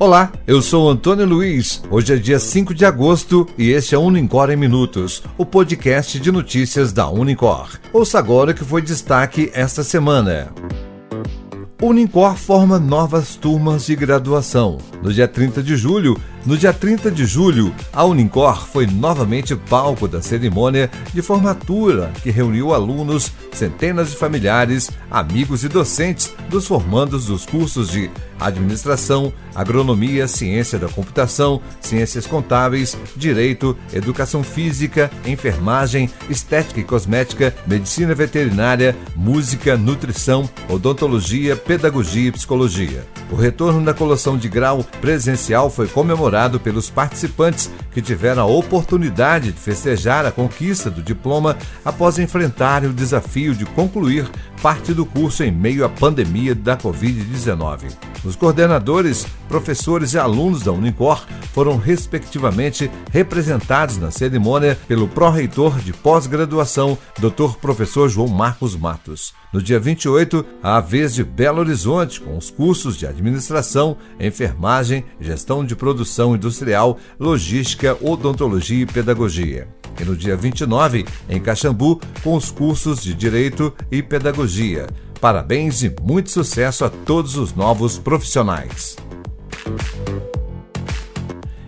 Olá, eu sou Antônio Luiz. Hoje é dia 5 de agosto e este é Unicor em Minutos, o podcast de notícias da Unicor. Ouça agora o que foi destaque esta semana. Unicor forma novas turmas de graduação. No dia 30 de julho, no dia 30 de julho, a Unicor foi novamente palco da cerimônia de formatura que reuniu alunos, centenas de familiares, amigos e docentes dos formandos dos cursos de Administração, Agronomia, Ciência da Computação, Ciências Contábeis, Direito, Educação Física, Enfermagem, Estética e Cosmética, Medicina Veterinária, Música, Nutrição, Odontologia, Pedagogia e Psicologia. O retorno da colação de grau presencial foi comemorado pelos participantes que tiveram a oportunidade de festejar a conquista do diploma após enfrentarem o desafio de concluir parte do curso em meio à pandemia da Covid-19. Os coordenadores, professores e alunos da Unicor foram respectivamente representados na cerimônia pelo pró-reitor de pós-graduação, Dr. Professor João Marcos Matos. No dia 28, a vez de Belo Horizonte, com os cursos de administração, enfermagem, gestão de produção industrial, logística, odontologia e pedagogia e no dia 29, em Caxambu, com os cursos de Direito e Pedagogia. Parabéns e muito sucesso a todos os novos profissionais.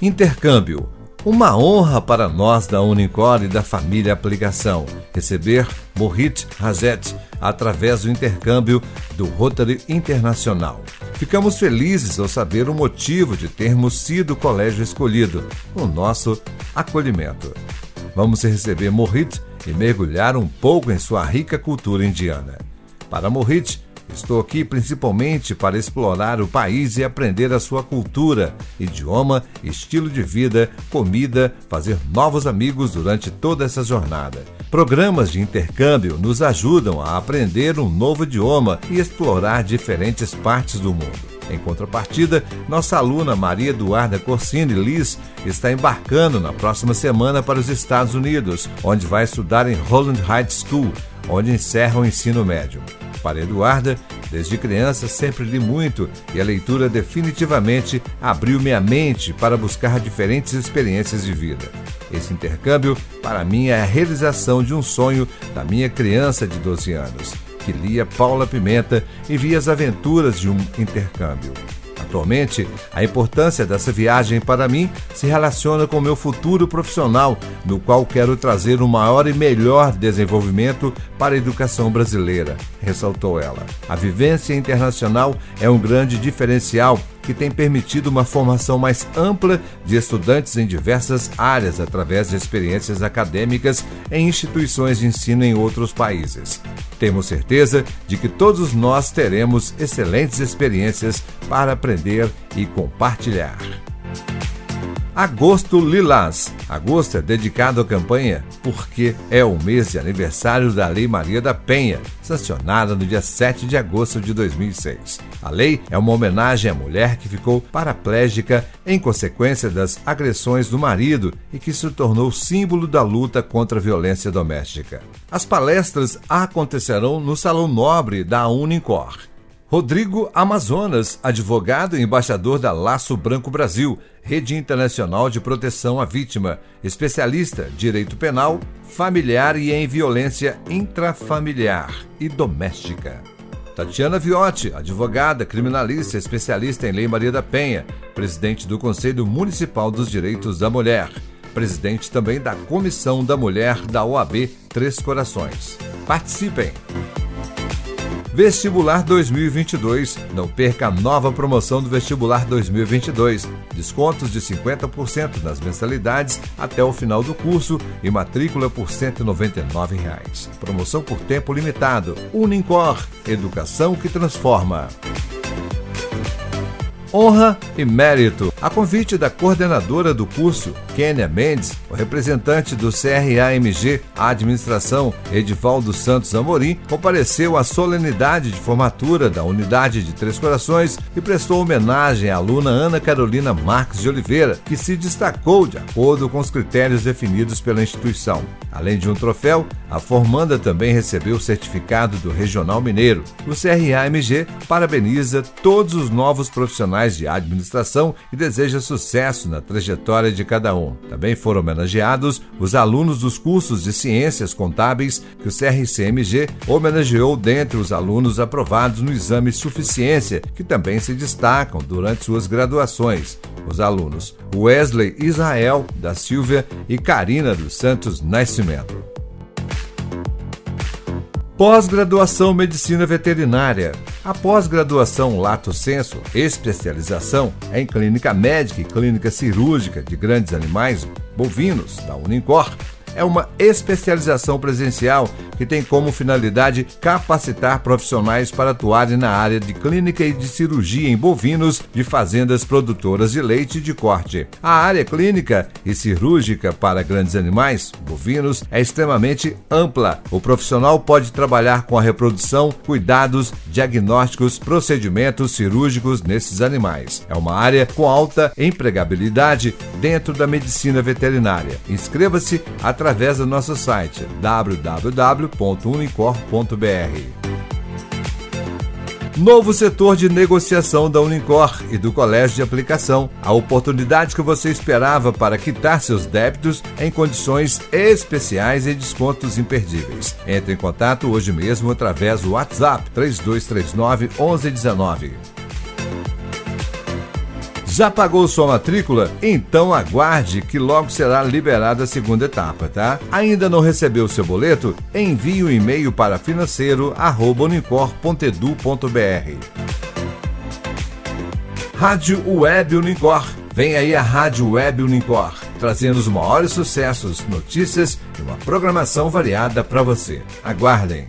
Intercâmbio. Uma honra para nós da Unicor e da família Aplicação receber Mohit Hazet através do intercâmbio do Rotary Internacional. Ficamos felizes ao saber o motivo de termos sido o colégio escolhido, o nosso acolhimento. Vamos receber Mohit e mergulhar um pouco em sua rica cultura indiana. Para Mohit, estou aqui principalmente para explorar o país e aprender a sua cultura, idioma, estilo de vida, comida, fazer novos amigos durante toda essa jornada. Programas de intercâmbio nos ajudam a aprender um novo idioma e explorar diferentes partes do mundo. Em contrapartida, nossa aluna Maria Eduarda Corsini Liz está embarcando na próxima semana para os Estados Unidos, onde vai estudar em Holland High School, onde encerra o ensino médio. Para Eduarda, desde criança sempre li muito e a leitura definitivamente abriu minha mente para buscar diferentes experiências de vida. Esse intercâmbio, para mim, é a realização de um sonho da minha criança de 12 anos que lia Paula Pimenta e via as aventuras de um intercâmbio. Atualmente, a importância dessa viagem para mim se relaciona com o meu futuro profissional, no qual quero trazer um maior e melhor desenvolvimento para a educação brasileira, ressaltou ela. A vivência internacional é um grande diferencial que tem permitido uma formação mais ampla de estudantes em diversas áreas através de experiências acadêmicas em instituições de ensino em outros países. Temos certeza de que todos nós teremos excelentes experiências para aprender e compartilhar. Agosto Lilás. Agosto é dedicado à campanha porque é o mês de aniversário da Lei Maria da Penha, sancionada no dia 7 de agosto de 2006. A lei é uma homenagem à mulher que ficou paraplégica em consequência das agressões do marido e que se tornou símbolo da luta contra a violência doméstica. As palestras acontecerão no Salão Nobre da Unicor. Rodrigo Amazonas, advogado e embaixador da Laço Branco Brasil, Rede Internacional de Proteção à Vítima, especialista em direito penal, familiar e em violência intrafamiliar e doméstica. Tatiana Viotti, advogada, criminalista, especialista em Lei Maria da Penha, presidente do Conselho Municipal dos Direitos da Mulher, presidente também da Comissão da Mulher da OAB Três Corações. Participem! Vestibular 2022. Não perca a nova promoção do Vestibular 2022. Descontos de 50% nas mensalidades até o final do curso e matrícula por 199 reais. Promoção por tempo limitado. Unicor. Educação que transforma. Honra e mérito. A convite da coordenadora do curso, Kênia Mendes, o representante do CRAMG Administração, Edivaldo Santos Amorim, compareceu à solenidade de formatura da Unidade de Três Corações e prestou homenagem à aluna Ana Carolina Marques de Oliveira, que se destacou de acordo com os critérios definidos pela instituição. Além de um troféu, a formanda também recebeu o certificado do Regional Mineiro. O CRAMG parabeniza todos os novos profissionais de administração e deseja sucesso na trajetória de cada um. Também foram homenageados os alunos dos cursos de Ciências Contábeis que o CRCMG homenageou dentre os alunos aprovados no exame Suficiência, que também se destacam durante suas graduações. Os alunos Wesley Israel da Silva e Karina dos Santos Nascimento. Pós-graduação Medicina Veterinária. A pós-graduação Lato Senso, especialização em clínica médica e clínica cirúrgica de grandes animais bovinos da Unicor, é uma especialização presencial que tem como finalidade capacitar profissionais para atuarem na área de clínica e de cirurgia em bovinos de fazendas produtoras de leite de corte. A área clínica e cirúrgica para grandes animais, bovinos, é extremamente ampla. O profissional pode trabalhar com a reprodução, cuidados, diagnósticos, procedimentos cirúrgicos nesses animais. É uma área com alta empregabilidade dentro da medicina veterinária. Inscreva-se através do nosso site www www.unicor.br. Novo setor de negociação da Unicor e do Colégio de Aplicação. A oportunidade que você esperava para quitar seus débitos em condições especiais e descontos imperdíveis. Entre em contato hoje mesmo através do WhatsApp 3239 1119. Já pagou sua matrícula? Então aguarde que logo será liberada a segunda etapa, tá? Ainda não recebeu seu boleto? Envie um e-mail para financeiro@unicor.edu.br. Rádio Web Unicor. Vem aí a Rádio Web Unicor, trazendo os maiores sucessos, notícias e uma programação variada para você. Aguardem!